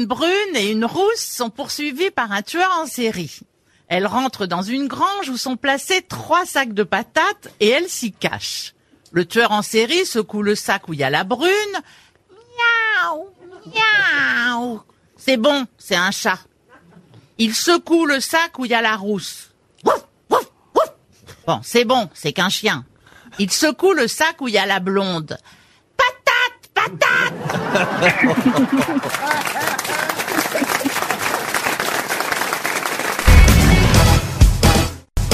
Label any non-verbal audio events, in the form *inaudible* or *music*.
Une brune et une rousse sont poursuivies par un tueur en série. Elles rentrent dans une grange où sont placés trois sacs de patates et elles s'y cachent. Le tueur en série secoue le sac où il y a la brune. Miaou, miaou. C'est bon, c'est un chat. Il secoue le sac où il y a la rousse. Wouf, wouf, wouf. Bon, c'est bon, c'est qu'un chien. Il secoue le sac où il y a la blonde. Patate, patate *laughs*